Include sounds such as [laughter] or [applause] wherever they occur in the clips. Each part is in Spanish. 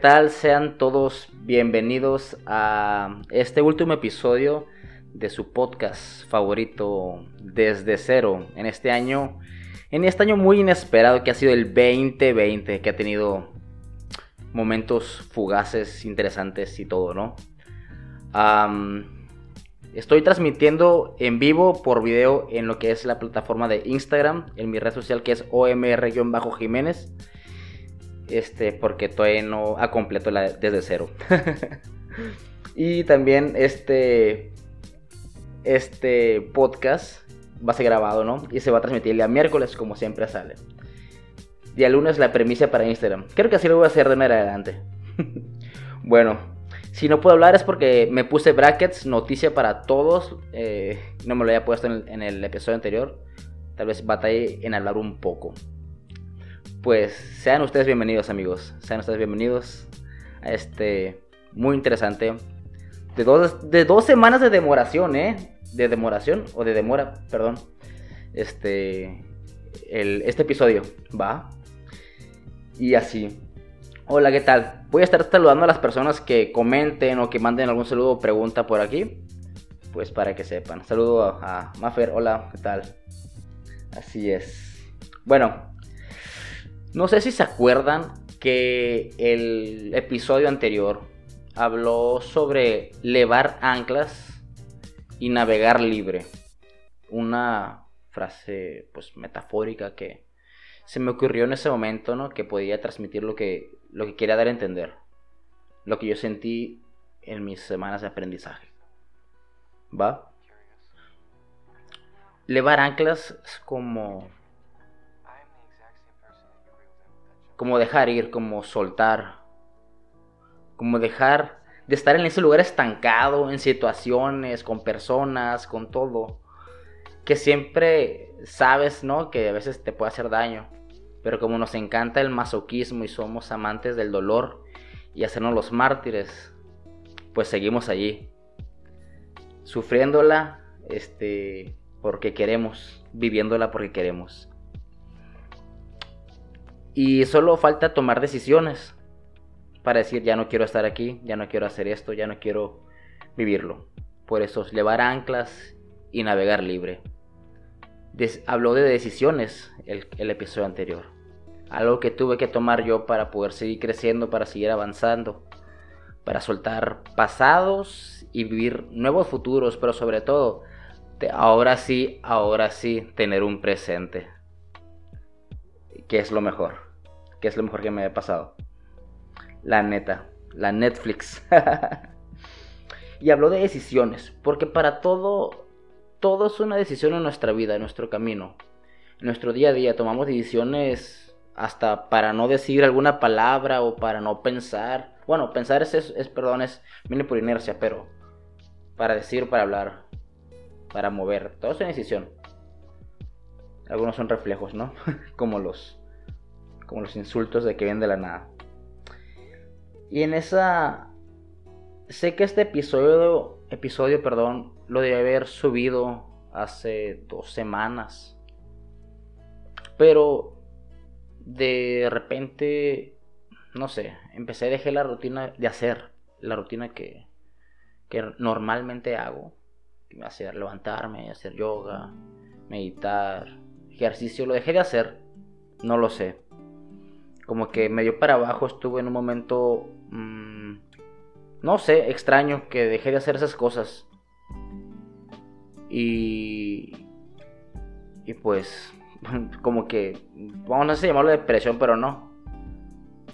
¿Qué tal? Sean todos bienvenidos a este último episodio de su podcast favorito desde cero en este año, en este año muy inesperado que ha sido el 2020, que ha tenido momentos fugaces, interesantes y todo, ¿no? estoy transmitiendo en vivo por video en lo que es la plataforma de Instagram, en mi red social que es omr-jiménez. Este, porque todavía no ha completo la, desde cero. [laughs] y también este, este podcast va a ser grabado, ¿no? Y se va a transmitir el día miércoles, como siempre sale. Día lunes la premisa para Instagram. Creo que así lo voy a hacer de en adelante. [laughs] bueno, si no puedo hablar es porque me puse brackets, noticia para todos. Eh, no me lo había puesto en el, en el episodio anterior. Tal vez batallé en hablar un poco pues sean ustedes bienvenidos amigos, sean ustedes bienvenidos a este muy interesante de dos, de dos semanas de demoración, ¿eh? De demoración o de demora, perdón. Este, el, este episodio, ¿va? Y así. Hola, ¿qué tal? Voy a estar saludando a las personas que comenten o que manden algún saludo o pregunta por aquí. Pues para que sepan. Saludo a, a Maffer, hola, ¿qué tal? Así es. Bueno, no sé si se acuerdan que el episodio anterior habló sobre levar anclas y navegar libre. Una frase pues metafórica que se me ocurrió en ese momento, ¿no? Que podía transmitir lo que, lo que quería dar a entender. Lo que yo sentí en mis semanas de aprendizaje. ¿Va? Levar anclas es como como dejar ir, como soltar, como dejar de estar en ese lugar estancado, en situaciones, con personas, con todo, que siempre sabes, ¿no? Que a veces te puede hacer daño, pero como nos encanta el masoquismo y somos amantes del dolor y hacernos los mártires, pues seguimos allí, sufriéndola, este, porque queremos, viviéndola porque queremos. Y solo falta tomar decisiones para decir, ya no quiero estar aquí, ya no quiero hacer esto, ya no quiero vivirlo. Por eso, llevar anclas y navegar libre. habló de decisiones el, el episodio anterior. Algo que tuve que tomar yo para poder seguir creciendo, para seguir avanzando, para soltar pasados y vivir nuevos futuros, pero sobre todo, ahora sí, ahora sí, tener un presente que es lo mejor. Que es lo mejor que me ha pasado. La neta. La Netflix. [laughs] y habló de decisiones. Porque para todo. Todo es una decisión en nuestra vida, en nuestro camino. En nuestro día a día tomamos decisiones hasta para no decir alguna palabra o para no pensar. Bueno, pensar es, es, perdón, es, viene por inercia, pero para decir, para hablar, para mover, todo es una decisión. Algunos son reflejos, ¿no? [laughs] Como los como los insultos de que vienen de la nada. Y en esa sé que este episodio episodio, perdón, lo debe haber subido hace dos semanas. Pero de repente, no sé, empecé a dejar la rutina de hacer, la rutina que, que normalmente hago. Hacer levantarme, hacer yoga, meditar, ejercicio, lo dejé de hacer, no lo sé como que medio para abajo estuve en un momento, mm, no sé, extraño, que dejé de hacer esas cosas. Y, y pues, [laughs] como que, vamos a llamarlo depresión, pero no.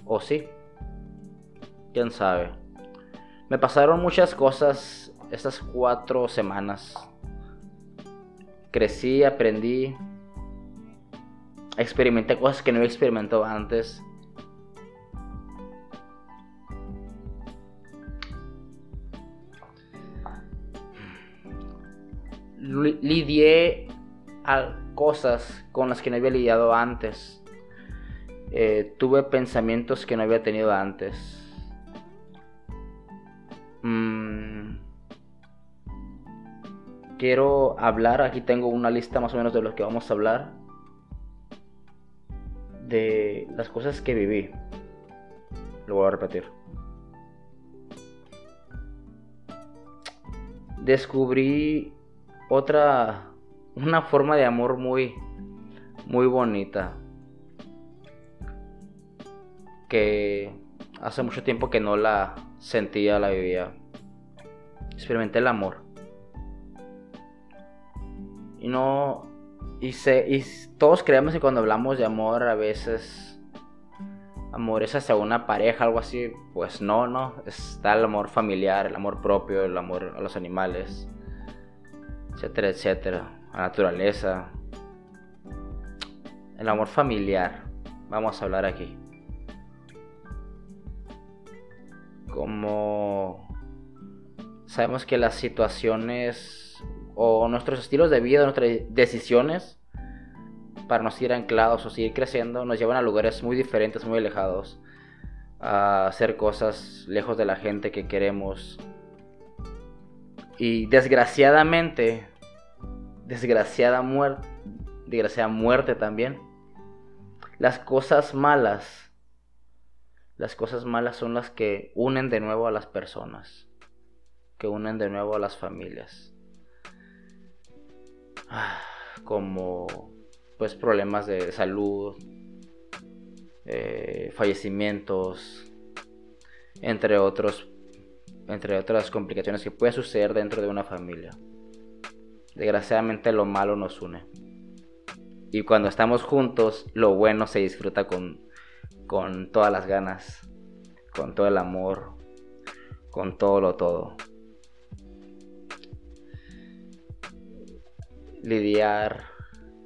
O sí. Quién sabe. Me pasaron muchas cosas estas cuatro semanas. Crecí, aprendí, experimenté cosas que no había experimentado antes. Lidié a cosas con las que no había lidiado antes. Eh, tuve pensamientos que no había tenido antes. Mm. Quiero hablar, aquí tengo una lista más o menos de lo que vamos a hablar. De las cosas que viví. Lo voy a repetir. Descubrí otra, una forma de amor muy, muy bonita. Que hace mucho tiempo que no la sentía, la vivía. Experimenté el amor. Y no. Y, sé, y todos creemos que cuando hablamos de amor a veces. Amor es hacia una pareja, algo así. Pues no, no. Está el amor familiar, el amor propio, el amor a los animales, etcétera, etcétera. La naturaleza. El amor familiar. Vamos a hablar aquí. Como sabemos que las situaciones o nuestros estilos de vida, nuestras decisiones para no seguir anclados o seguir creciendo nos llevan a lugares muy diferentes, muy alejados, a hacer cosas lejos de la gente que queremos. Y desgraciadamente, desgraciada muerte, desgraciada muerte también, las cosas malas las cosas malas son las que unen de nuevo a las personas, que unen de nuevo a las familias. Ah, como pues problemas de salud, eh, fallecimientos, entre otros entre otras complicaciones que puede suceder dentro de una familia. Desgraciadamente lo malo nos une. Y cuando estamos juntos, lo bueno se disfruta con con todas las ganas, con todo el amor, con todo lo todo. Lidiar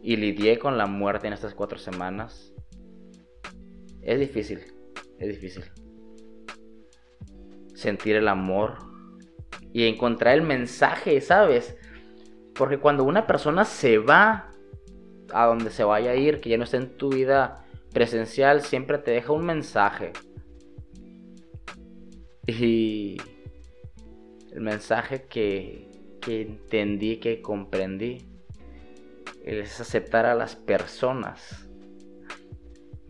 y lidié con la muerte en estas cuatro semanas. Es difícil, es difícil. Sentir el amor y encontrar el mensaje, ¿sabes? Porque cuando una persona se va a donde se vaya a ir, que ya no está en tu vida, presencial siempre te deja un mensaje. Y el mensaje que, que entendí, que comprendí, es aceptar a las personas,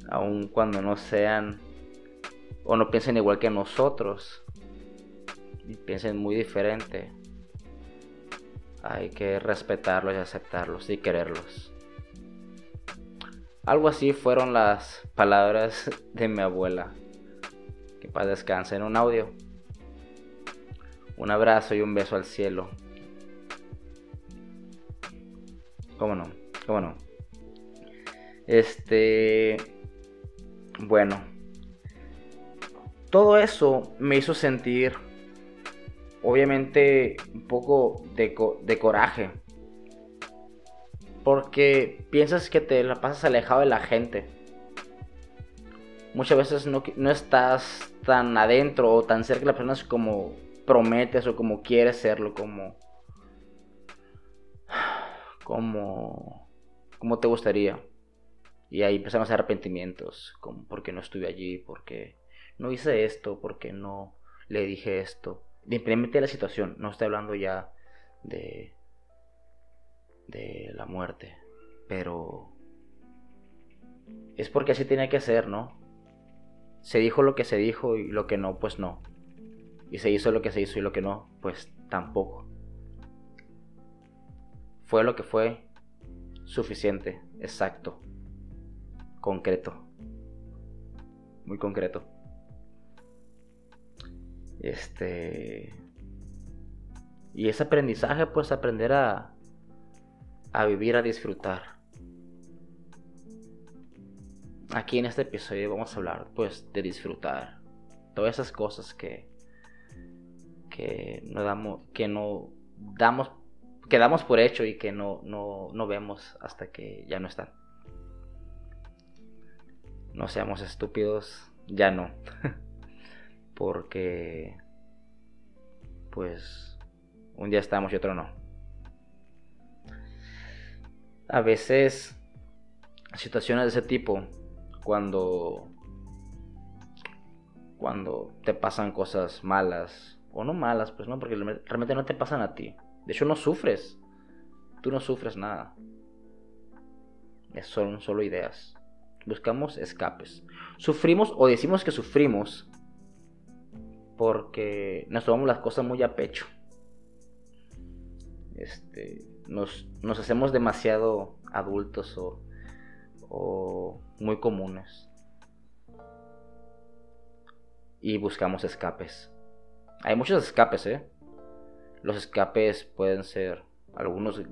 aun cuando no sean o no piensen igual que nosotros, piensen muy diferente. Hay que respetarlos y aceptarlos y quererlos. Algo así fueron las palabras [laughs] de mi abuela. Que para descansar en un audio. Un abrazo y un beso al cielo. ¿Cómo no? ¿Cómo no? Este... Bueno. Todo eso me hizo sentir, obviamente, un poco de, de coraje porque piensas que te la pasas alejado de la gente. Muchas veces no, estás tan adentro o tan cerca de las personas como prometes o como quieres serlo, como. como. como te gustaría. Y ahí empiezan a hacer arrepentimientos, como porque no estuve allí, porque no hice esto, porque no le dije esto. Simplemente la situación, no estoy hablando ya de de la muerte. Pero es porque así tenía que ser, ¿no? Se dijo lo que se dijo y lo que no, pues no. Y se hizo lo que se hizo y lo que no, pues tampoco. Fue lo que fue suficiente, exacto, concreto, muy concreto. Este... Y ese aprendizaje, pues aprender a, a vivir, a disfrutar. Aquí en este episodio vamos a hablar pues de disfrutar. Todas esas cosas que que no damos que no damos que damos por hecho y que no, no, no vemos hasta que ya no están. No seamos estúpidos, ya no. [laughs] Porque pues un día estamos y otro no a veces situaciones de ese tipo, cuando, cuando te pasan cosas malas, o no malas, pues no, porque realmente no te pasan a ti. De hecho, no sufres. Tú no sufres nada. Son solo ideas. Buscamos escapes. Sufrimos o decimos que sufrimos porque nos tomamos las cosas muy a pecho. Este, nos, nos hacemos demasiado adultos o, o muy comunes. Y buscamos escapes. Hay muchos escapes, ¿eh? Los escapes pueden ser algunos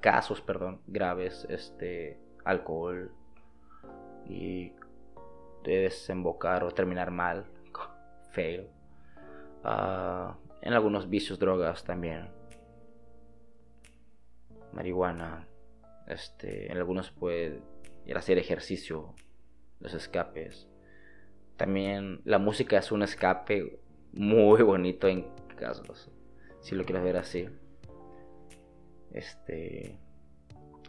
casos, perdón, graves, este, alcohol y desembocar o terminar mal, fail. Ah, en algunos vicios, drogas también. Marihuana. Este, en algunos puede ir a hacer ejercicio, los escapes. También la música es un escape muy bonito en casos, si lo quieres ver así. Este,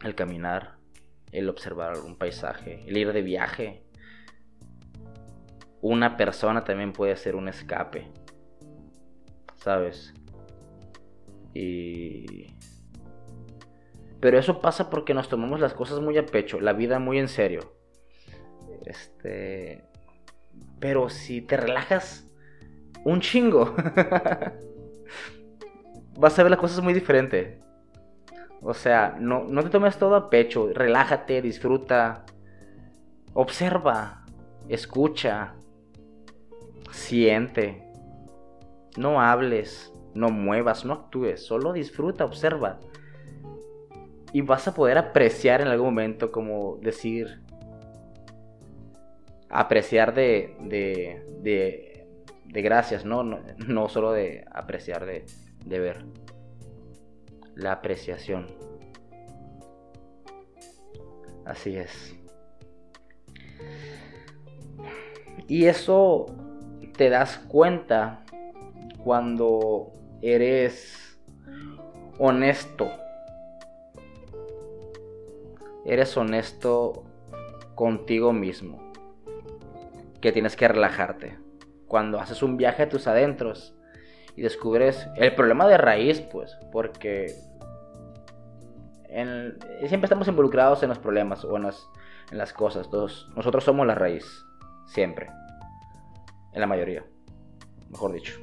el caminar, el observar un paisaje, el ir de viaje. Una persona también puede ser un escape, ¿sabes? Y... Pero eso pasa porque nos tomamos las cosas muy a pecho, la vida muy en serio. Este... Pero si te relajas un chingo, [laughs] vas a ver las cosas muy diferente. O sea, no, no te tomes todo a pecho, relájate, disfruta, observa, escucha, siente. No hables, no muevas, no actúes, solo disfruta, observa. Y vas a poder apreciar en algún momento, como decir, apreciar de, de, de, gracias, ¿no? ¿no? No, solo de apreciar de, de ver la apreciación. Así es. Y eso te das cuenta cuando eres honesto. Eres honesto contigo mismo. Que tienes que relajarte. Cuando haces un viaje a tus adentros y descubres el problema de raíz, pues, porque siempre estamos involucrados en los problemas o en las, cosas. Todos, nosotros somos la raíz, siempre, en la mayoría, mejor dicho.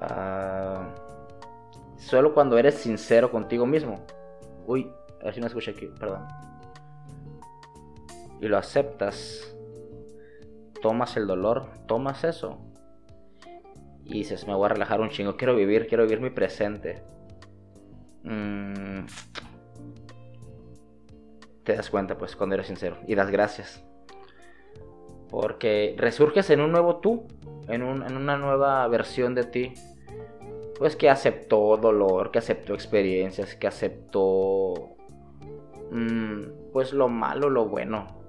Ah, solo cuando eres sincero contigo mismo. Uy, a ver si me escucha aquí, perdón. Y lo aceptas, tomas el dolor, tomas eso y dices, me voy a relajar un chingo, quiero vivir, quiero vivir mi presente. Mm. Te das cuenta, pues, cuando eres sincero y das gracias. Porque resurges en un nuevo tú, en, una nueva versión de ti. Pues que aceptó dolor, que aceptó experiencias, que aceptó mm, pues lo malo, lo bueno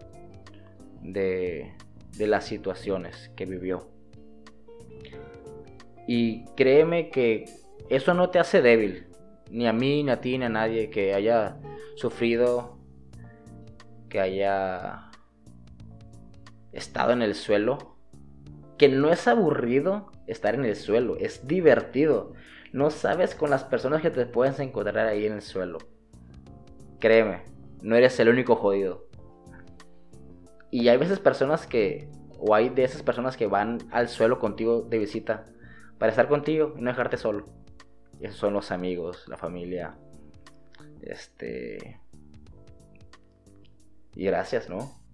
de, de las situaciones que vivió. Y créeme que eso no te hace débil. Ni a mí, ni a ti, ni a nadie que haya sufrido, que haya estado en el suelo. Que no es aburrido estar en el suelo, es divertido. No sabes con las personas que te puedes encontrar ahí en el suelo. Créeme, no eres el único jodido. Y hay veces personas que, o hay de esas personas que van al suelo contigo de visita para estar contigo y no dejarte solo. Esos son los amigos, la familia. Este. Y gracias, ¿no?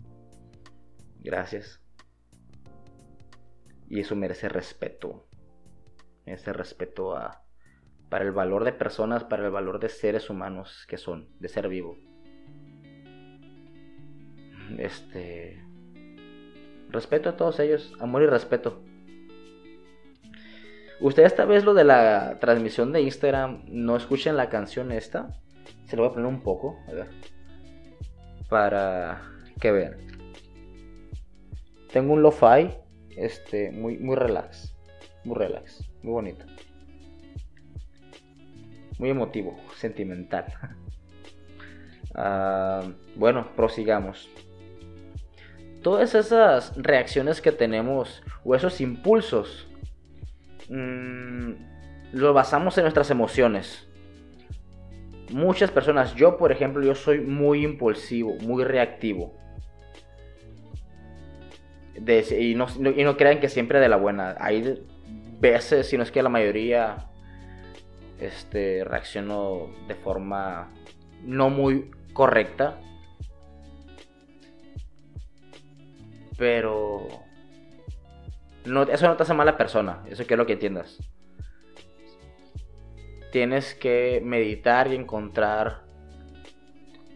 Gracias. Y eso merece respeto. Merece respeto a. Para el valor de personas, para el valor de seres humanos que son, de ser vivo. Este. Respeto a todos ellos, amor y respeto. Ustedes esta vez lo de la transmisión de Instagram no escuchen la canción esta. Se lo voy a poner un poco, a ver. Para que vean. Tengo un lo-fi este muy muy relax, muy relax, muy bonito. Muy emotivo, sentimental. [laughs] Ah, bueno, prosigamos. Todas esas reacciones que tenemos o esos impulsos Mm, lo basamos en nuestras emociones. Muchas personas, yo por ejemplo, yo soy muy impulsivo, muy reactivo. Y, no, crean que siempre de la buena. Hay veces, si no es que la mayoría, este, reacciono de forma no muy correcta. Pero no, eso no te hace mala persona, eso quiero que entiendas. Tienes que meditar y encontrar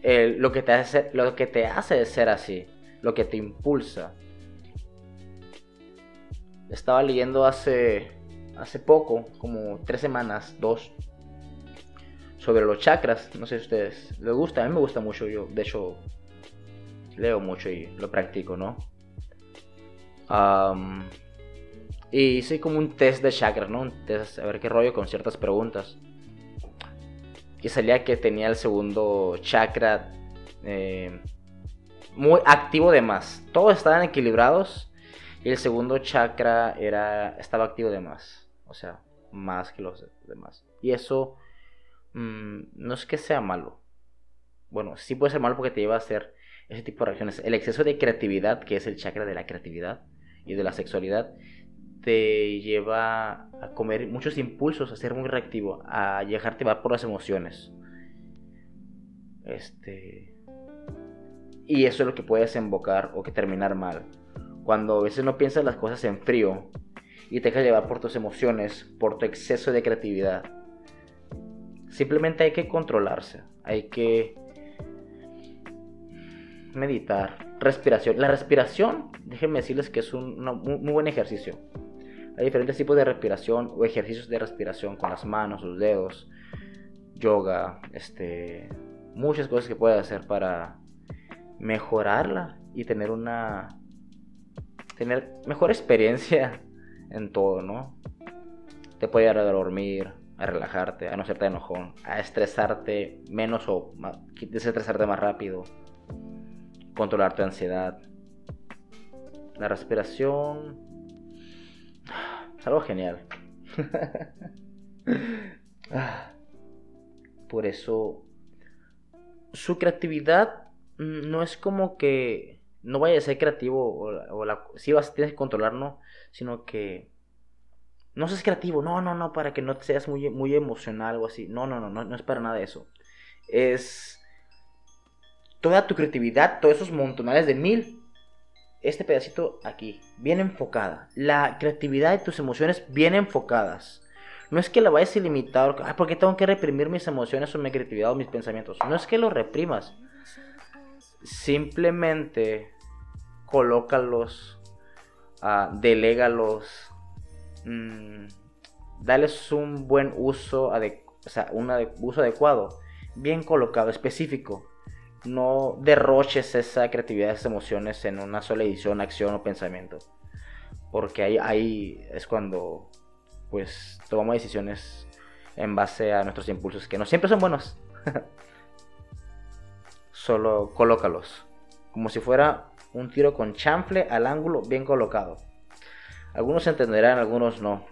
lo, que te hace, lo que te hace ser así, lo que te impulsa. Estaba leyendo hace, hace poco, como tres semanas, dos, sobre los chakras. No sé si a ustedes les gusta, a mí me gusta mucho. Yo, de hecho, leo mucho y lo practico, ¿no? y hice como un test de chakras, ¿no? Un test, a ver qué rollo con ciertas preguntas. Y salía que tenía el segundo chakra eh, muy activo de más. Todos estaban equilibrados. Y el segundo chakra era, estaba activo de más. O sea, más que los demás. Y eso mm, no es que sea malo. Bueno, sí puede ser malo porque te lleva a hacer ese tipo de reacciones. El exceso de creatividad, que es el chakra de la creatividad y de la sexualidad, te lleva a comer muchos impulsos, a ser muy reactivo, a dejarte va por las emociones. Este. Y eso es lo que puede desembocar o que terminar mal. Cuando a veces no piensas las cosas en frío y te dejas llevar por tus emociones, por tu exceso de creatividad. Simplemente hay que controlarse, hay que meditar, respiración. La respiración, déjenme decirles que es un muy buen ejercicio. Hay diferentes tipos de respiración o ejercicios de respiración con las manos, los dedos, yoga, este, muchas cosas que puedes hacer para mejorarla y tener una tener mejor experiencia en todo, ¿no? Te puede ayudar a dormir, a relajarte, a no serte enojón, a estresarte menos o desestresarte más rápido, controlar tu ansiedad. La respiración algo genial. [laughs] Por eso, su creatividad no es como que no vaya a ser creativo o, si vas, tienes que controlar, no, sino que no seas creativo, no, no, no, para que no seas muy, muy emocional o así. No, no, no, no, es para nada eso. Es toda tu creatividad, todos esos montonales de mil este pedacito aquí, bien enfocada. La creatividad y tus emociones bien enfocadas. No es que la vayas a limitar, ah, porque tengo que reprimir mis emociones o mi creatividad o mis pensamientos. No es que lo reprimas. Simplemente colócalos, uh, delégalos, mm, dales un buen uso, o sea, un uso adecuado, bien colocado, específico no derroches esa creatividad, esas emociones en una sola edición, acción o pensamiento. Porque ahí, ahí es cuando pues tomamos decisiones en base a nuestros impulsos, que no siempre son buenos. [laughs] Solo colócalos. Como si fuera un tiro con chanfle al ángulo bien colocado. Algunos entenderán, algunos no.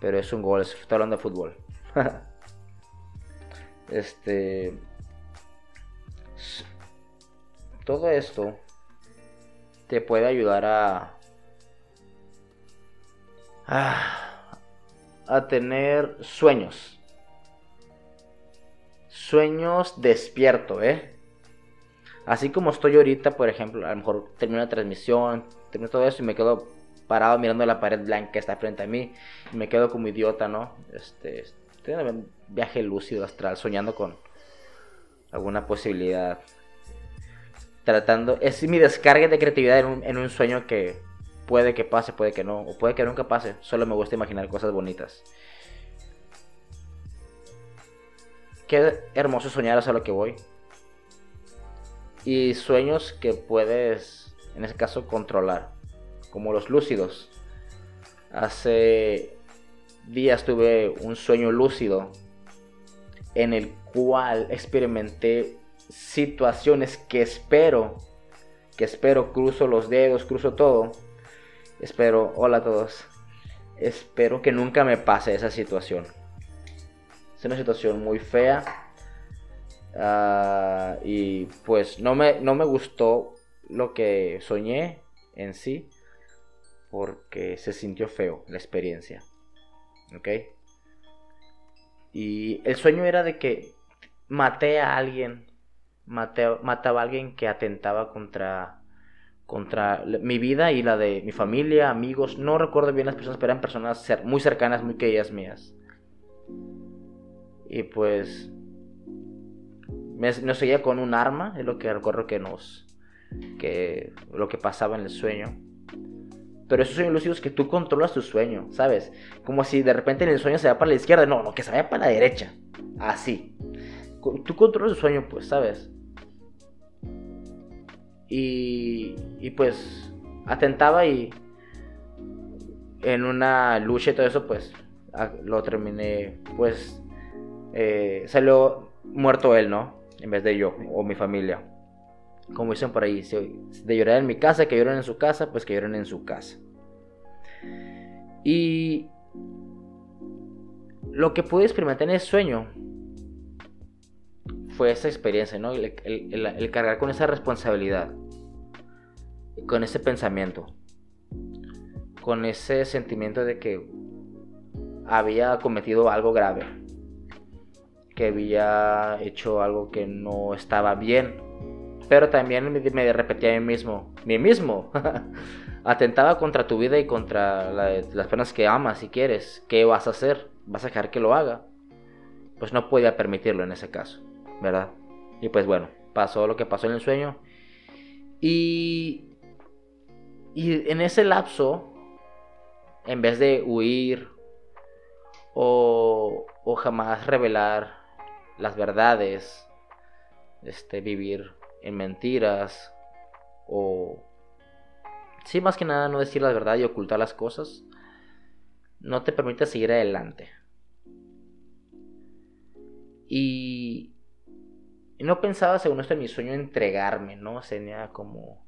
Pero es un gol, estoy hablando de fútbol. [laughs] este todo esto te puede ayudar a, a, tener sueños. Sueños despierto, ¿eh? Así como estoy ahorita, por ejemplo, a lo mejor termino la transmisión, termino todo eso y me quedo parado mirando la pared blanca que está frente a mí y me quedo como idiota, ¿no? Este, estoy en un viaje lúcido astral, soñando con alguna posibilidad tratando, es mi descarga de creatividad en un, sueño que puede que pase, puede que no, o puede que nunca pase, solo me gusta imaginar cosas bonitas. Qué hermoso soñar a lo que voy. Y sueños que puedes, en ese caso, controlar, como los lúcidos. Hace días tuve un sueño lúcido en el cual experimenté situaciones que espero, que espero, cruzo los dedos, cruzo todo. Espero, hola a todos. Espero que nunca me pase esa situación. Es una situación muy fea. Ah, y pues no me, no me gustó lo que soñé. en sí porque se sintió feo la experiencia. ¿Ok? Y el sueño era de que maté a alguien, mataba a alguien que atentaba contra, contra mi vida y la de mi familia, amigos. No recuerdo bien las personas, pero eran personas muy cercanas, muy queridas mías. Y pues nos seguía con un arma, es lo que recuerdo que nos que lo que pasaba en el sueño. Pero esos sueños lúcidos que tú controlas tu sueño, ¿sabes? Como si de repente en el sueño se va para la izquierda, no, no, que se vaya para la derecha. Así. Tú controlas tu sueño, pues, ¿sabes? Y, y pues atentaba y en una lucha y todo eso, pues lo terminé, pues eh, salió muerto él, ¿no? En vez de yo o mi familia. Como dicen por ahí, de llorar en mi casa, que lloren en su casa, pues que lloren en su casa. Y lo que pude experimentar en ese sueño fue esa experiencia, ¿no? El, cargar con esa responsabilidad, con ese pensamiento, con ese sentimiento de que había cometido algo grave, que había hecho algo que no estaba bien, pero también me, repetía a mí mismo, mí mismo, [laughs] atentaba contra tu vida y contra las personas que amas y quieres, ¿qué vas a hacer? ¿Vas a dejar que lo haga? Pues no podía permitirlo en ese caso, ¿verdad? Y pues bueno, pasó lo que pasó en el sueño. Y, y en ese lapso, en vez de huir o, o jamás revelar las verdades, este, vivir en mentiras o sí más que nada no decir la verdad y ocultar las cosas no te permite seguir adelante. Y, no pensaba según esto en mi sueño entregarme no tenía como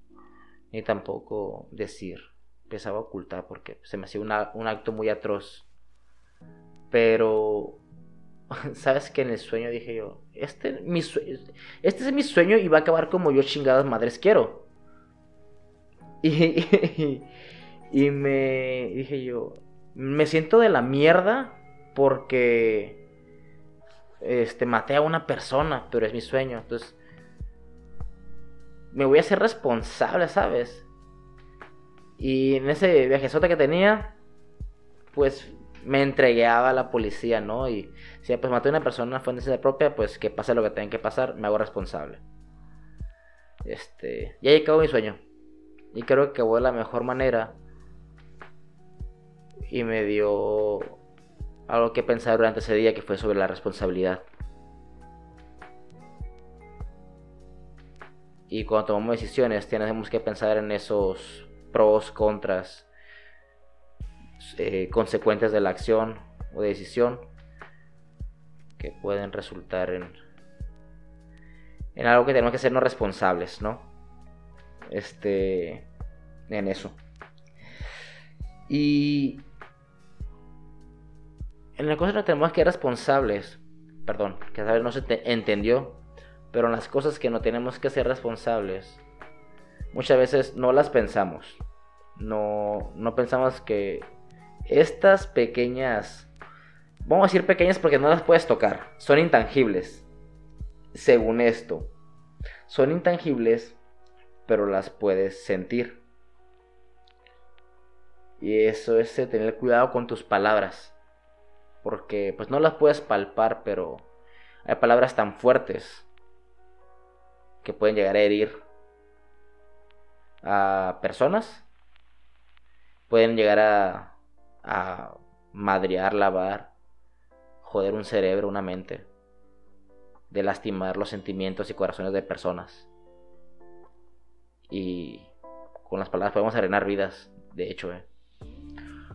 ni tampoco decir pensaba ocultar porque se me hacía un acto muy atroz. Pero [laughs] sabes que en el sueño dije yo, este, este es mi sueño y va a acabar como yo chingadas madres quiero. [laughs] Y, y, me dije yo, me siento de la mierda porque este, maté a una persona, pero es mi sueño. Entonces, me voy a ser responsable, ¿sabes? Y en ese viajezote que tenía, pues me entregué a la policía, ¿no? Y si pues maté a una persona fue en necesidad propia, pues que pase lo que tenga que pasar, me hago responsable. Este, y ahí acabó mi sueño. Y creo que acabó de la mejor manera. Y me dio algo que pensar durante ese día que fue sobre la responsabilidad. Y cuando tomamos decisiones tenemos que pensar en esos pros, contras eh, consecuentes de la acción o decisión que pueden resultar en, en algo que tenemos que sernos responsables, ¿no? Este, en eso. Y en la cosa que tenemos que ser responsables, perdón, que a no se entendió, pero en las cosas que no tenemos que ser responsables, muchas veces no las pensamos. No, no pensamos que estas pequeñas, vamos a decir pequeñas porque no las puedes tocar, son intangibles, según esto. Son intangibles, pero las puedes sentir. Y eso es tener cuidado con tus palabras. Porque pues no las puedes palpar, pero hay palabras tan fuertes que pueden llegar a herir a personas. Pueden llegar a a madrear, lavar, joder un cerebro, una mente, de lastimar los sentimientos y corazones de personas. Y con las palabras podemos arenar vidas, de hecho. ¿eh?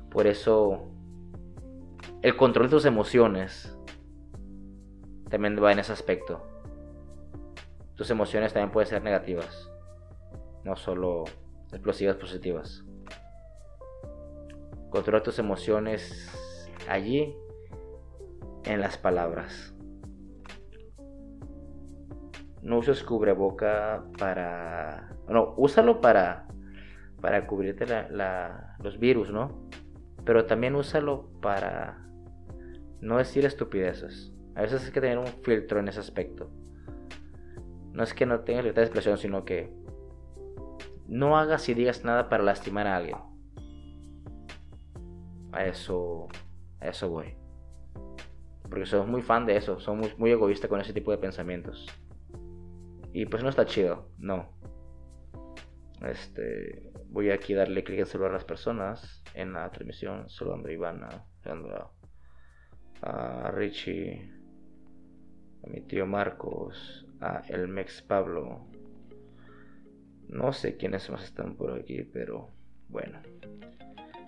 Por eso, el control de tus emociones también va en ese aspecto. Tus emociones también pueden ser negativas, no solo explosivas positivas. Controla tus emociones allí en las palabras. No uses cubreboca para... No, úsalo para para cubrirte los virus, ¿no? Pero también úsalo para no decir estupideces. A veces hay que tener un filtro en ese aspecto. No es que no tengas libertad de expresión, sino que no hagas y digas nada para lastimar a alguien. A eso, a eso voy. Porque soy muy fan de eso, soy muy, muy egoísta con ese tipo de pensamientos. Y pues no está chido, no. Este, voy aquí a darle clic en celular a las personas en la transmisión, saludando a Ivana, saludando a Richie, a mi tío Marcos, a el Mex Pablo. No sé quiénes más están por aquí, pero bueno.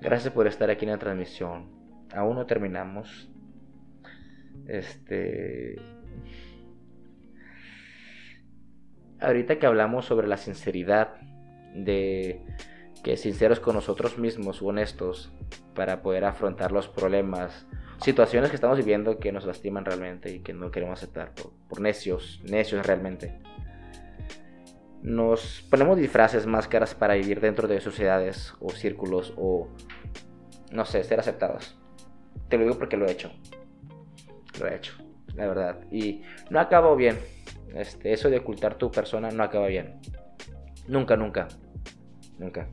Gracias por estar aquí en la transmisión. Aún no terminamos. Este. Ahorita que hablamos sobre la sinceridad, de que sinceros con nosotros mismos, honestos, para poder afrontar los problemas, situaciones que estamos viviendo que nos lastiman realmente y que no queremos aceptar por, necios, necios realmente. Nos ponemos disfraces, máscaras para vivir dentro de sociedades o círculos o, no sé, ser aceptados. Te lo digo porque lo he hecho. Lo he hecho, la verdad. Y no acabo bien. Este, eso de ocultar tu persona no acaba bien. Nunca, nunca. Nunca.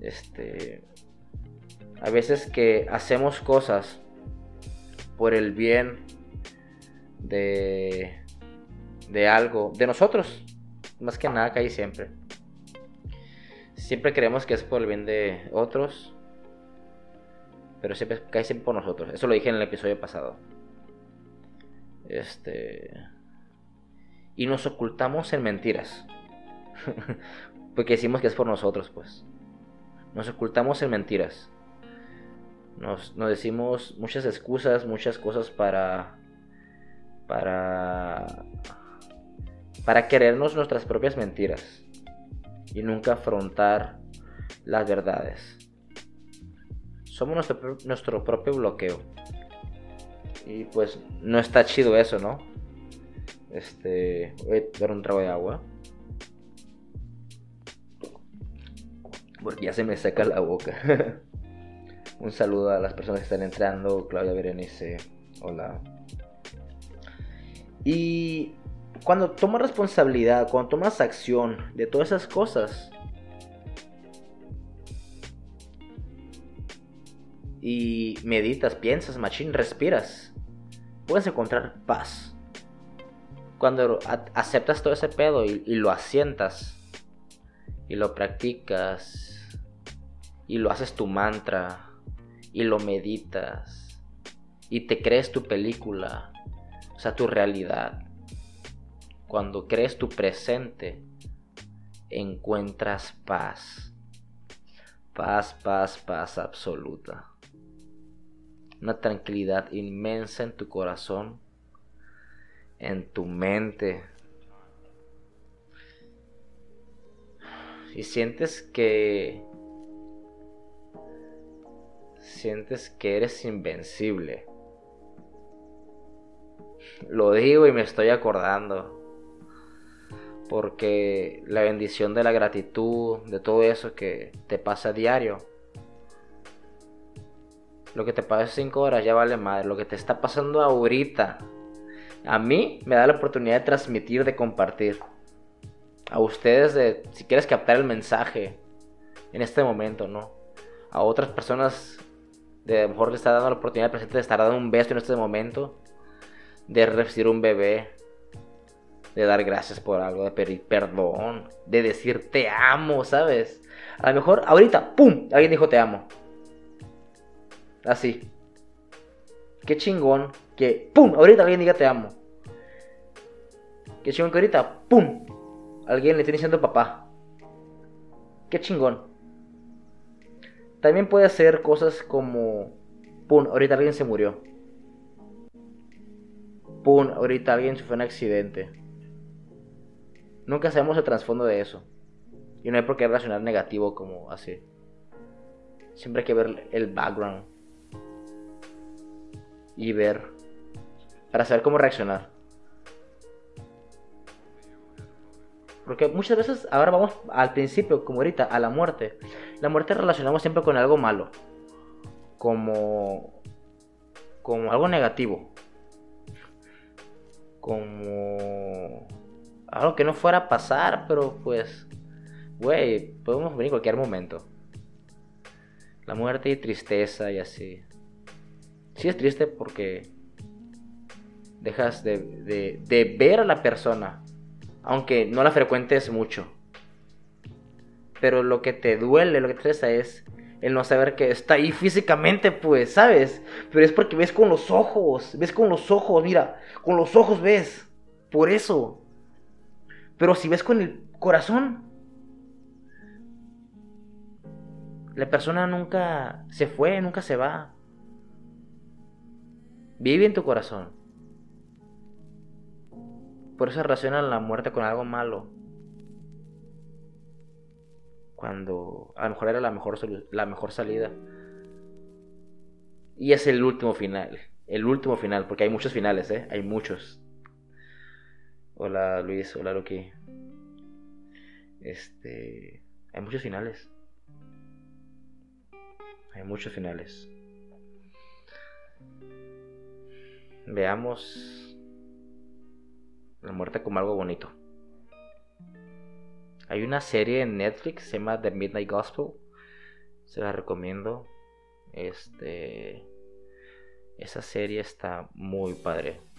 Este, a veces que hacemos cosas por el bien de, de algo, de nosotros, más que nada cae siempre. Siempre creemos que es por el bien de otros, pero siempre cae siempre por nosotros. Eso lo dije en el episodio pasado. Este. Y nos ocultamos en mentiras. [laughs] Porque decimos que es por nosotros, pues. Nos ocultamos en mentiras. Nos, decimos muchas excusas, muchas cosas para. para. Para querernos nuestras propias mentiras. Y nunca afrontar las verdades. Somos nuestro, nuestro propio bloqueo. Y pues no está chido eso, ¿no? Este. Voy a dar un trago de agua. Porque ya se me seca la boca. [laughs] Un saludo a las personas que están entrando. Claudia Berenice, hola. Y cuando tomas responsabilidad, cuando tomas acción de todas esas cosas, y meditas, piensas, machín, respiras, puedes encontrar paz. Cuando aceptas todo ese pedo y, y, lo asientas y lo practicas y lo haces tu mantra y lo meditas y te crees tu película, o sea, tu realidad. Cuando crees tu presente, encuentras paz. Paz, paz, paz absoluta. Una tranquilidad inmensa en tu corazón, en tu mente. Y sientes que sientes que eres invencible. Lo digo y me estoy acordando. Porque la bendición de la gratitud, de todo eso que te pasa a diario. Lo que te pasa 5 horas ya vale madre. Lo que te está pasando ahorita. A mí me da la oportunidad de transmitir, de compartir. A ustedes de, si quieres captar el mensaje en este momento, ¿no? A otras personas de a lo mejor le está dando la oportunidad presente de estar dando un beso en este momento, de recibir un bebé, de dar gracias por algo, de pedir perdón, de decir te amo, ¿sabes? A lo mejor ahorita, ¡pum! Alguien dijo te amo. Así. Qué chingón que, ¡pum! Ahorita alguien diga te amo. Qué chingón que ahorita, ¡pum! Alguien le tiene diciendo papá. Qué chingón. También puede hacer cosas como, pum, ahorita alguien se murió. Pum, ahorita alguien sufrió un accidente. Nunca sabemos el trasfondo de eso. Y no hay por qué relacionar negativo como así. Siempre hay que ver el background. Y ver. Para saber cómo reaccionar. Porque muchas veces, ahora vamos al principio, como ahorita, a la muerte. La muerte relacionamos siempre con algo malo. Como. Como algo negativo. Como. Algo que no fuera a pasar, pero pues. Güey, podemos venir en cualquier momento. La muerte y tristeza y así. Sí es triste porque dejas de, de, ver a la persona, aunque no la frecuentes mucho. Pero lo que te duele, lo que te estresa es el no saber que está ahí físicamente, pues, ¿sabes? Pero es porque ves con los ojos, ves con los ojos, mira, con los ojos ves, por eso. Pero si ves con el corazón, la persona nunca se fue, nunca se va. Vive en tu corazón. Por eso relacionan la muerte con algo malo. Cuando a lo mejor era la mejor, la mejor salida. Y es el último final. El último final, porque hay muchos finales, ¿eh? Hay muchos. Hola Luis, hola Loki. Este. Hay muchos finales. Hay muchos finales. Veamos la muerte como algo bonito. Hay una serie en Netflix, se llama The Midnight Gospel. Se la recomiendo. Este. Esa serie está muy padre.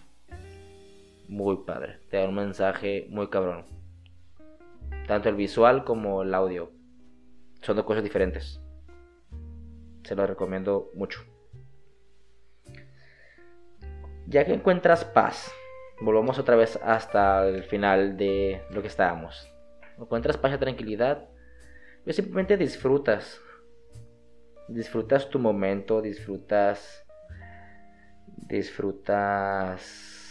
Muy padre. Te da un mensaje muy cabrón. Tanto el visual como el audio. Son dos cosas diferentes. Se lo recomiendo mucho. Ya que encuentras paz volvamos otra vez hasta el final de lo que estábamos. Encuentras paz y tranquilidad, simplemente disfrutas. Disfrutas tu momento, disfrutas. Disfrutas.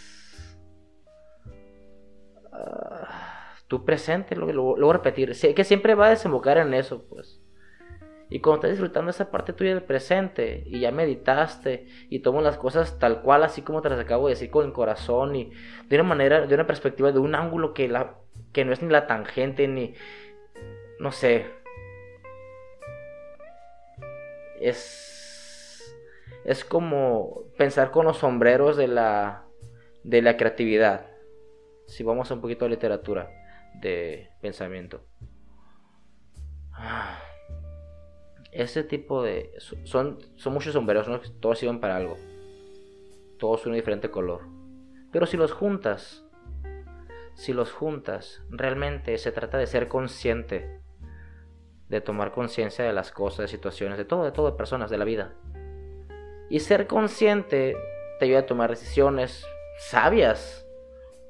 Uh, tu presente, lo voy a repetir. que siempre va a desembocar en eso, pues. Y cuando estás disfrutando esa parte tuya del presente y ya meditaste y tomas las cosas tal cual, así como te las acabo de decir, con el corazón y de una manera, de una perspectiva, de un ángulo que, la, que no es ni la tangente ni. No sé. Es. Es como pensar con los sombreros de la. de la creatividad. Si vamos a un poquito de literatura, de pensamiento. Ese tipo de... Son, son muchos sombreros, ¿no? todos sirven para algo. Todos son de diferente color. Pero si los juntas, si los juntas, realmente se trata de ser consciente, de tomar conciencia de las cosas, de situaciones, de todo, de todo, de personas, de la vida. Y ser consciente te ayuda a tomar decisiones sabias,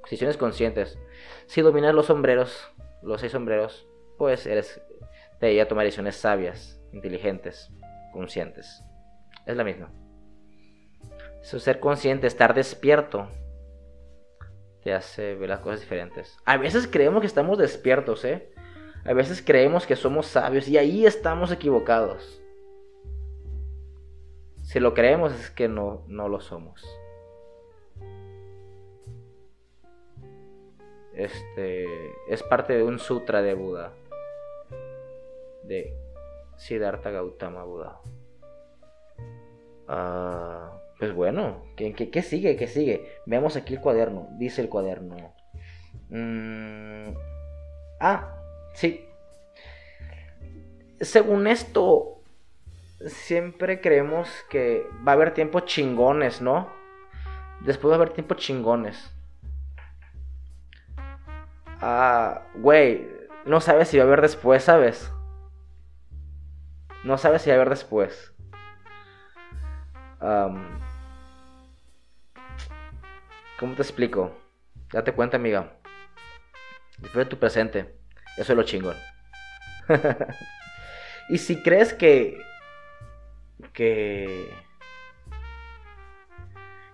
decisiones conscientes. Si dominas los sombreros, los seis sombreros, pues eres, te a tomar decisiones sabias inteligentes, conscientes. Es la misma. Eso, ser consciente, estar despierto, te hace ver las cosas diferentes. A veces creemos que estamos despiertos, ¿eh? A veces creemos que somos sabios y ahí estamos equivocados. Si lo creemos es que no, no lo somos. Este es parte de un sutra de Buda. De Siddhartha Gautama Buda. Ah, pues bueno, ¿qué, sigue? ¿Qué sigue? Veamos aquí el cuaderno. Dice el cuaderno. Mm, ah, sí. Según esto, siempre creemos que va a haber tiempos chingones, ¿no? Después va a haber tiempos chingones. Ah, güey, no sabes si va a haber después, ¿sabes? No sabes si va a haber después. ¿Cómo te explico? Date cuenta, amiga. Disfruta tu presente. Eso es lo chingón. [laughs] y si crees que. que.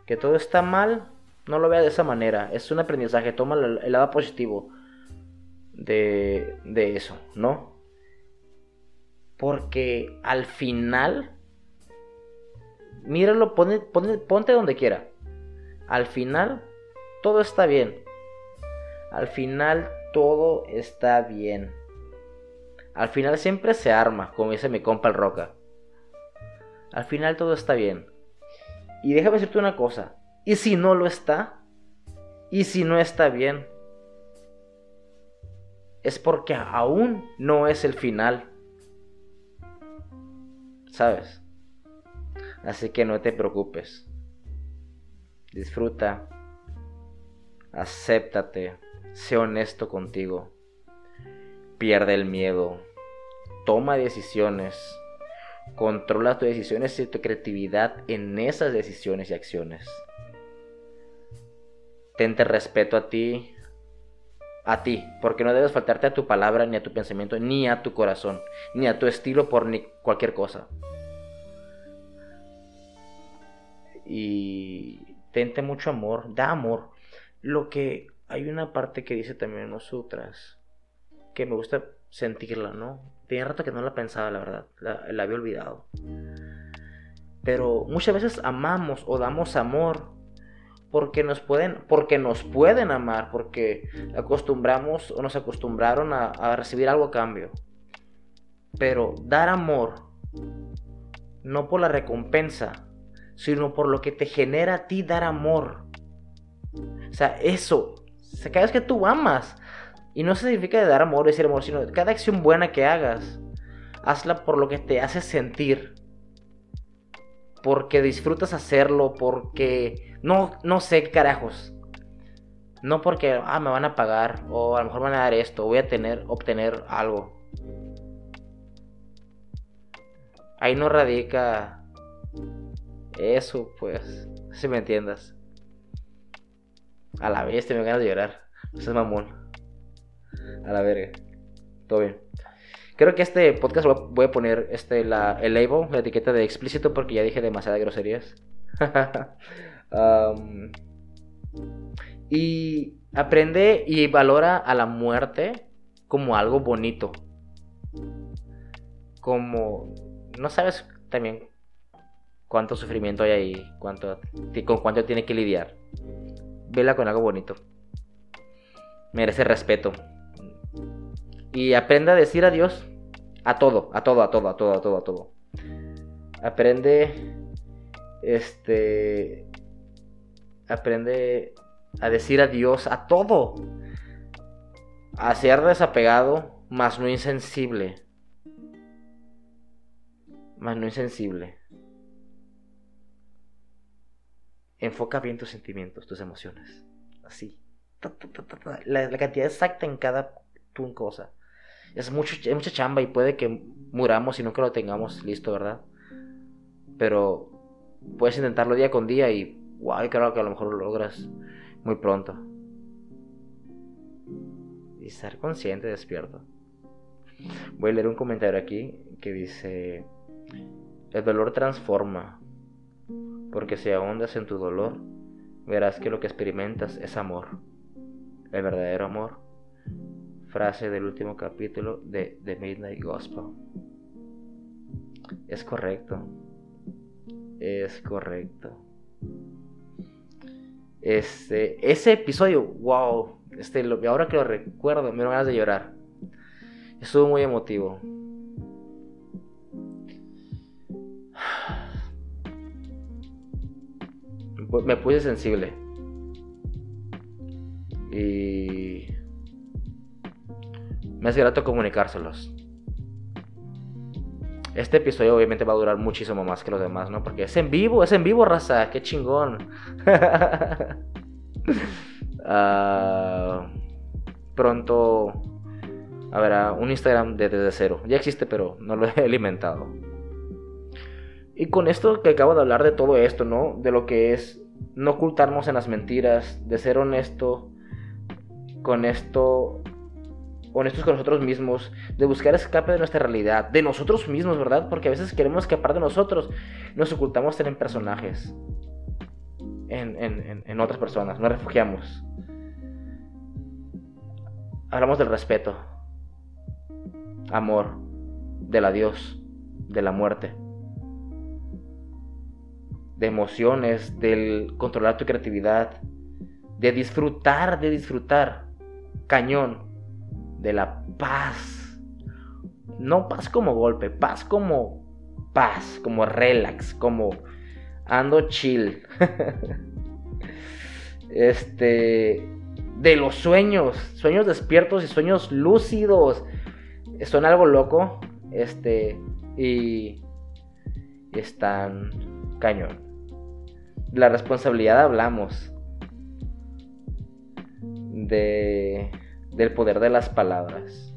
que todo está mal, no lo vea de esa manera. Es un aprendizaje. Toma el, lado positivo de, de eso, ¿no? Porque al final, míralo, ponte donde quiera. Al final, todo está bien. Al final, todo está bien. Al final siempre se arma, como dice mi compa el Roca. Al final todo está bien. Y déjame decirte una cosa. ¿Y si no lo está? ¿Y si no está bien? Es porque aún no es el final. ¿Sabes? Así que no te preocupes. Disfruta. Acéptate. Sé honesto contigo. Pierde el miedo. Toma decisiones. Controla tus decisiones y tu creatividad en esas decisiones y acciones. Tente respeto a ti, a ti, porque no debes faltarte a tu palabra, ni a tu pensamiento, ni a tu corazón, ni a tu estilo por ni cualquier cosa. Y tente mucho amor, da amor. Lo que hay una parte que dice también en los sutras, que me gusta sentirla, ¿no? Tenía rato que no la pensaba, la verdad, la, la había olvidado. Pero muchas veces amamos o damos amor porque nos pueden, porque nos pueden amar, porque acostumbramos o nos acostumbraron a, recibir algo a cambio. Pero dar amor, no por la recompensa, sino por lo que te genera a ti dar amor. O sea, eso, cada vez que tú amas, y no significa dar amor, decir amor, sino cada acción buena que hagas, hazla por lo que te hace sentir. Porque disfrutas hacerlo, porque no, no sé carajos. No porque, ah, me van a pagar, o a lo mejor van a dar esto, voy a tener, obtener algo. Ahí no radica eso, pues, si me entiendas. A la vez te me ganas de llorar. Eso es mamón. A la verga. Todo bien. Creo que este podcast voy a poner este, la, el label, la etiqueta de explícito, porque ya dije demasiadas groserías. [laughs] y aprende y valora a la muerte como algo bonito. Como no sabes también cuánto sufrimiento hay ahí, cuánto, con cuánto tiene que lidiar. Vela con algo bonito. Merece respeto. Y aprenda a decir adiós a todo, a todo, a todo, a todo, a todo, a todo. Aprende este aprende a decir adiós a todo. A ser desapegado, más no insensible. Más no insensible. Enfoca bien tus sentimientos, tus emociones. Así. La, cantidad exacta en cada cosa. Es, mucho, es mucha chamba y puede que muramos y nunca lo tengamos listo, ¿verdad? Pero puedes intentarlo día con día y wow, creo que a lo mejor lo logras muy pronto. Y estar consciente, despierto. Voy a leer un comentario aquí que dice, el dolor transforma, porque si ahondas en tu dolor, verás que lo que experimentas es amor, el verdadero amor. Frase del último capítulo de The Midnight Gospel. Es correcto. Es correcto. Este, ese episodio, wow, este, ahora que lo recuerdo, me dan ganas de llorar. Estuvo muy emotivo. Me puse sensible. Y me hace grato comunicárselos. Este episodio obviamente va a durar muchísimo más que los demás, ¿no? Porque es en vivo, es en vivo, raza, qué chingón. [laughs] Ah, pronto habrá un Instagram de desde cero. Ya existe, pero no lo he [laughs] alimentado. Y con esto que acabo de hablar de todo esto, ¿no? De lo que es no ocultarnos en las mentiras, de ser honesto con esto honestos con nosotros mismos, de buscar escape de nuestra realidad, de nosotros mismos, ¿verdad? Porque a veces queremos escapar de nosotros, nos ocultamos en personajes, en, en otras personas, nos refugiamos. Hablamos del respeto, amor, del adiós, de la muerte, de emociones, del controlar tu creatividad, de disfrutar, de disfrutar, cañón de la paz. No paz como golpe, paz como paz, como relax, como ando chill. [laughs] este, de los sueños, sueños despiertos y sueños lúcidos. Son algo loco, este, y, están cañón. La responsabilidad hablamos. De, del poder de las palabras.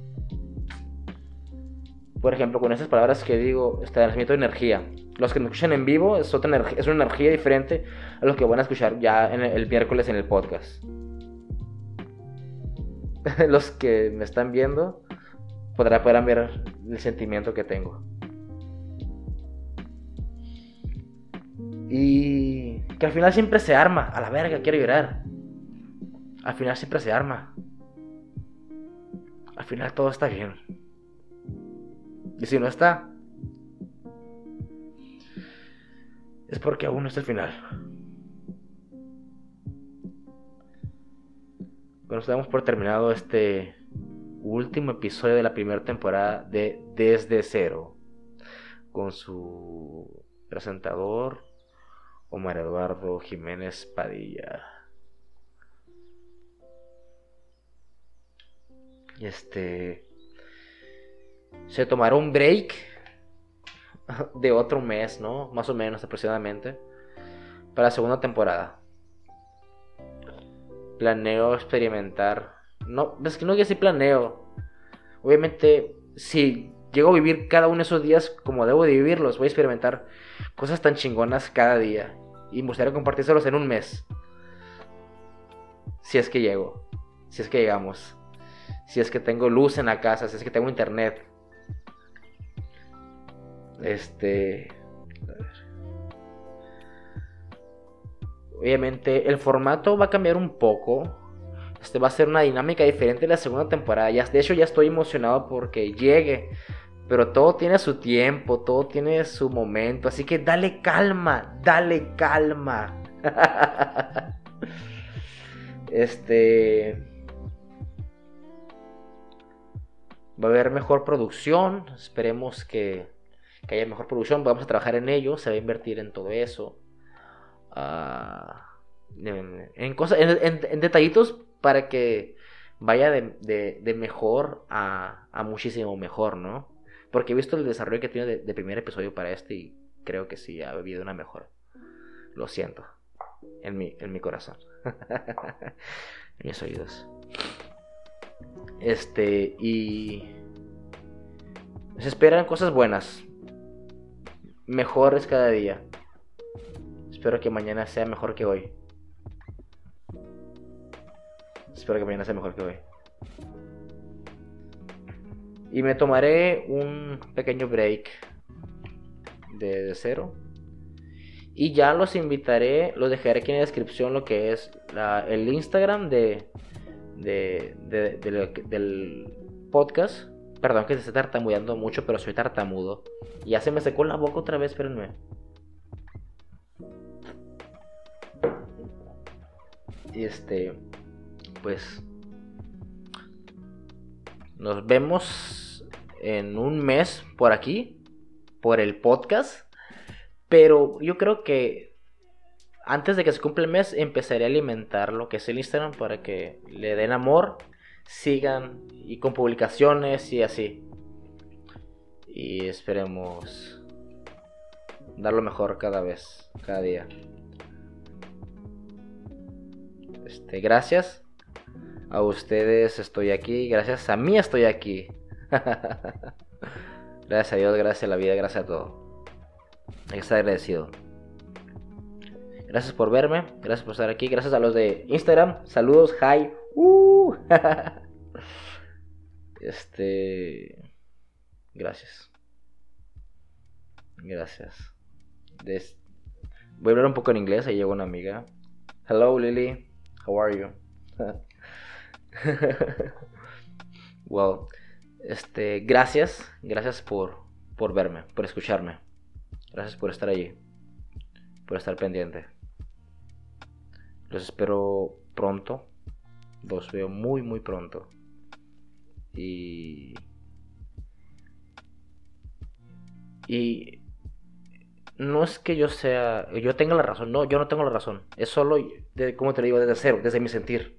Por ejemplo, con esas palabras que digo, establecimiento de energía. Los que me escuchan en vivo es, otra es una energía diferente a lo que van a escuchar ya en el, miércoles en el podcast. [laughs] los que me están viendo podrán ver el sentimiento que tengo. Y que al final siempre se arma. A la verga, quiero llorar. Al final siempre se arma. Al final todo está bien. Y si no está, es porque aún no es el final. Bueno, damos por terminado este último episodio de la primera temporada de Desde Cero. Con su presentador, Omar Eduardo Jiménez Padilla. Este. Se tomará un break [laughs] de otro mes, ¿no? Más o menos aproximadamente. Para la segunda temporada. Planeo experimentar. No, es que no que sí planeo. Obviamente, si llego a vivir cada uno de esos días como debo de vivirlos, voy a experimentar cosas tan chingonas cada día y me gustaría compartírselos en un mes. Si es que llego, si es que llegamos, si es que tengo luz en la casa, si es que tengo internet. Este. Obviamente el formato va a cambiar un poco. Este va a ser una dinámica diferente de la segunda temporada. Ya, de hecho ya estoy emocionado porque llegue. Pero todo tiene su tiempo, todo tiene su momento. Así que dale calma, dale calma. [laughs] este... Va a haber mejor producción. Esperemos que, haya mejor producción. Vamos a trabajar en ello. Se va a invertir en todo eso. Ah, en, cosas, en, detallitos para que vaya de, mejor a, a muchísimo mejor, ¿no? Porque he visto el desarrollo que tiene de, primer episodio para este y creo que sí ha habido una mejora. Lo siento. En mi, en mi corazón. [laughs] en mis oídos. Este, y. Se esperan cosas buenas. Mejores cada día. Espero que mañana sea mejor que hoy. Espero que mañana sea mejor que hoy. Y me tomaré un pequeño break de, cero. Y ya los invitaré, los dejaré aquí en la descripción lo que es el Instagram de, del podcast. Perdón que se esté tartamudeando mucho, pero soy tartamudo. Ya se me secó la boca otra vez, espérenme. Y este, pues, nos vemos en un mes por aquí, por el podcast. Pero yo creo que antes de que se cumpla el mes empezaré a alimentar lo que es el Instagram para que le den amor, sigan y con publicaciones y así. Y esperemos dar lo mejor cada vez, cada día. Este, gracias. A ustedes estoy aquí, gracias a mí estoy aquí. [laughs] gracias a Dios, gracias a la vida, gracias a todo. Hay que estar agradecido. Gracias por verme, gracias por estar aquí, gracias a los de Instagram. Saludos, hi. Uh. [laughs] este. Gracias. Gracias. Voy a hablar un poco en inglés, ahí llegó una amiga. Hello Lily, how are you? [laughs] well, este, gracias, gracias por, por verme, por escucharme. Gracias por estar allí, por estar pendiente. Los espero pronto. Los veo muy, muy pronto. Y. Y. No es que yo sea. Yo tenga la razón. No, yo no tengo la razón. Es solo, de, como te lo digo, desde cero, desde mi sentir.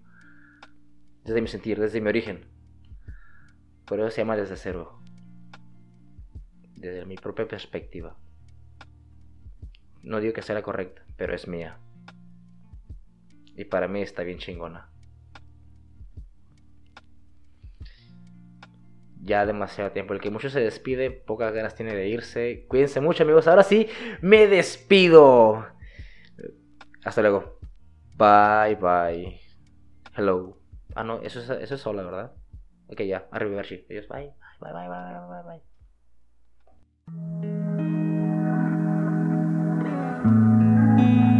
Desde mi sentir, desde mi origen. Por eso se llama desde cero. Desde mi propia perspectiva. No digo que sea la correcta, pero es mía. Y para mí está bien chingona. ya demasiado tiempo. El que mucho se despide, pocas ganas tiene de irse. Cuídense mucho, amigos. Ahora sí, me despido. Hasta luego. Bye, bye. Hello. Ah, no, eso es, eso es sola, ¿verdad? Ok, ya. Arrivederci. Adiós. Bye. Bye, bye, bye, bye, bye. bye.